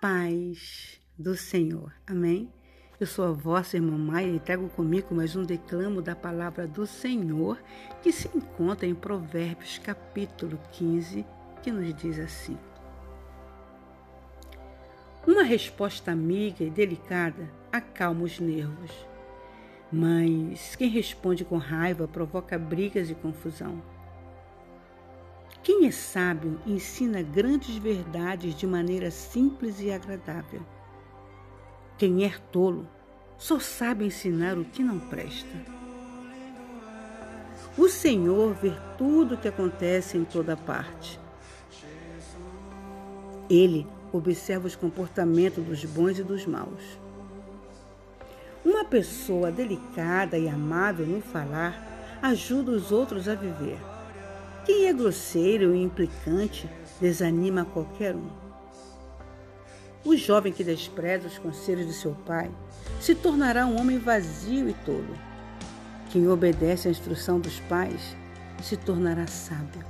paz do Senhor. Amém? Eu sou a vossa irmã Maia e trago comigo mais um declamo da palavra do Senhor que se encontra em Provérbios capítulo 15, que nos diz assim: Uma resposta amiga e delicada acalma os nervos, mas quem responde com raiva provoca brigas e confusão. Quem é sábio ensina grandes verdades de maneira simples e agradável. Quem é tolo só sabe ensinar o que não presta. O Senhor vê tudo o que acontece em toda parte. Ele observa os comportamentos dos bons e dos maus. Uma pessoa delicada e amável no falar ajuda os outros a viver. Quem é grosseiro e implicante desanima qualquer um. O jovem que despreza os conselhos de seu pai se tornará um homem vazio e tolo. Quem obedece à instrução dos pais se tornará sábio.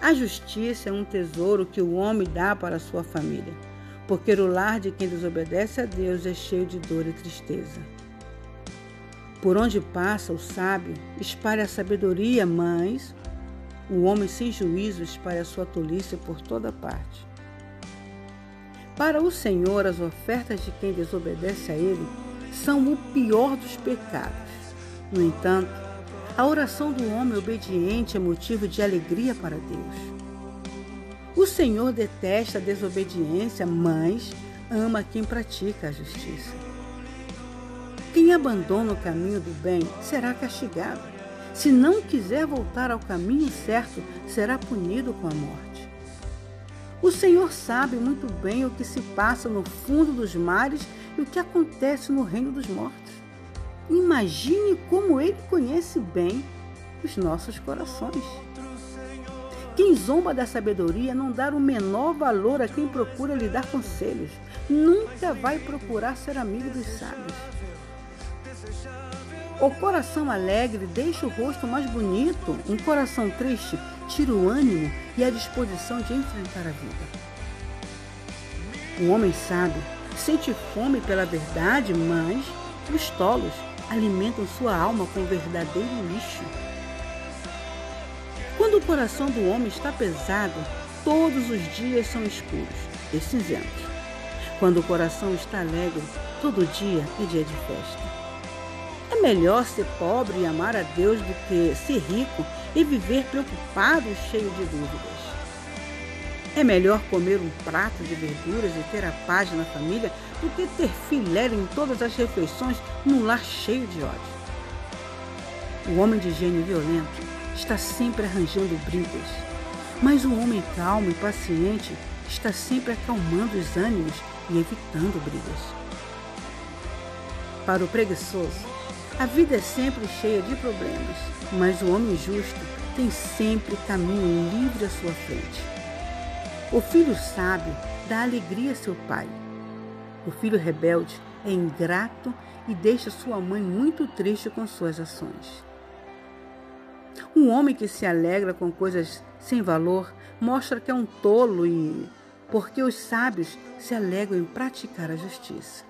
A justiça é um tesouro que o homem dá para a sua família, porque o lar de quem desobedece a Deus é cheio de dor e tristeza. Por onde passa o sábio, espalha a sabedoria, mas o homem sem juízo espalha a sua tolice por toda parte. Para o Senhor, as ofertas de quem desobedece a Ele são o pior dos pecados. No entanto, a oração do homem obediente é motivo de alegria para Deus. O Senhor detesta a desobediência, mas ama quem pratica a justiça. Quem abandona o caminho do bem será castigado. Se não quiser voltar ao caminho certo, será punido com a morte. O Senhor sabe muito bem o que se passa no fundo dos mares e o que acontece no reino dos mortos. Imagine como Ele conhece bem os nossos corações. Quem zomba da sabedoria não dá o menor valor a quem procura lhe dar conselhos. Nunca vai procurar ser amigo dos sábios. O coração alegre deixa o rosto mais bonito, um coração triste tira o ânimo e a disposição de enfrentar a vida. O homem sábio sente fome pela verdade, mas os tolos alimentam sua alma com verdadeiro lixo. Quando o coração do homem está pesado, todos os dias são escuros e cinzentos. Quando o coração está alegre, todo dia é dia de festa. É melhor ser pobre e amar a Deus do que ser rico e viver preocupado e cheio de dúvidas. É melhor comer um prato de verduras e ter a paz na família do que ter filé em todas as refeições num lar cheio de ódio. O homem de gênio violento está sempre arranjando brigas, mas o homem calmo e paciente está sempre acalmando os ânimos e evitando brigas. Para o preguiçoso, a vida é sempre cheia de problemas, mas o homem justo tem sempre caminho livre à sua frente. O filho sábio dá alegria a seu pai. O filho rebelde é ingrato e deixa sua mãe muito triste com suas ações. Um homem que se alegra com coisas sem valor mostra que é um tolo e porque os sábios se alegram em praticar a justiça.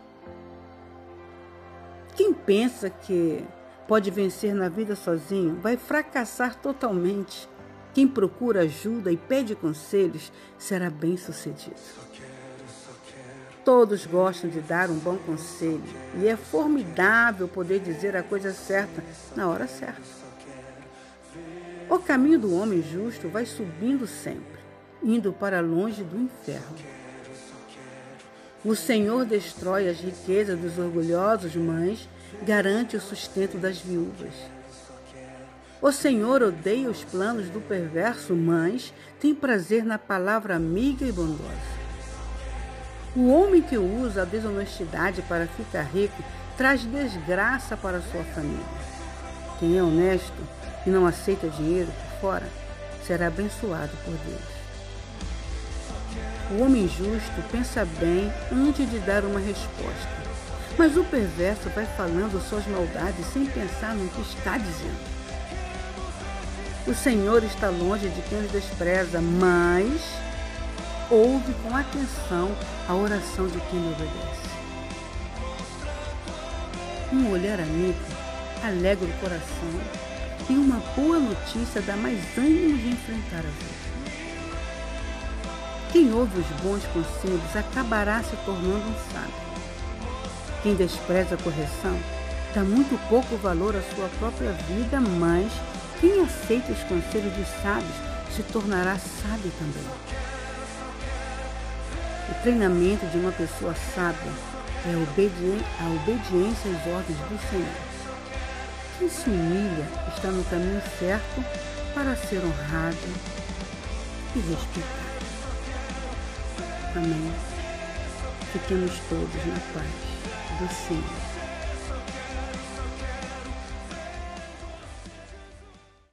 Quem pensa que pode vencer na vida sozinho vai fracassar totalmente. Quem procura ajuda e pede conselhos será bem sucedido. Todos gostam de dar um bom conselho e é formidável poder dizer a coisa certa na hora certa. O caminho do homem justo vai subindo sempre, indo para longe do inferno. O Senhor destrói as riquezas dos orgulhosos, mas garante o sustento das viúvas. O Senhor odeia os planos do perverso, mas tem prazer na palavra amiga e bondosa. O homem que usa a desonestidade para ficar rico traz desgraça para sua família. Quem é honesto e não aceita dinheiro por fora será abençoado por Deus. O homem justo pensa bem antes de dar uma resposta, mas o perverso vai falando suas maldades sem pensar no que está dizendo. O Senhor está longe de quem os despreza, mas ouve com atenção a oração de quem lhe obedece. Um olhar amigo alegra o coração e uma boa notícia dá mais ânimo de enfrentar a vida. Quem ouve os bons conselhos acabará se tornando um sábio. Quem despreza a correção dá muito pouco valor à sua própria vida, mas quem aceita os conselhos dos sábios se tornará sábio também. O treinamento de uma pessoa sábia é a obediência às ordens do Senhor. Quem se humilha está no caminho certo para ser honrado e respeitado. Amém. Fiquemos todos na paz do Senhor.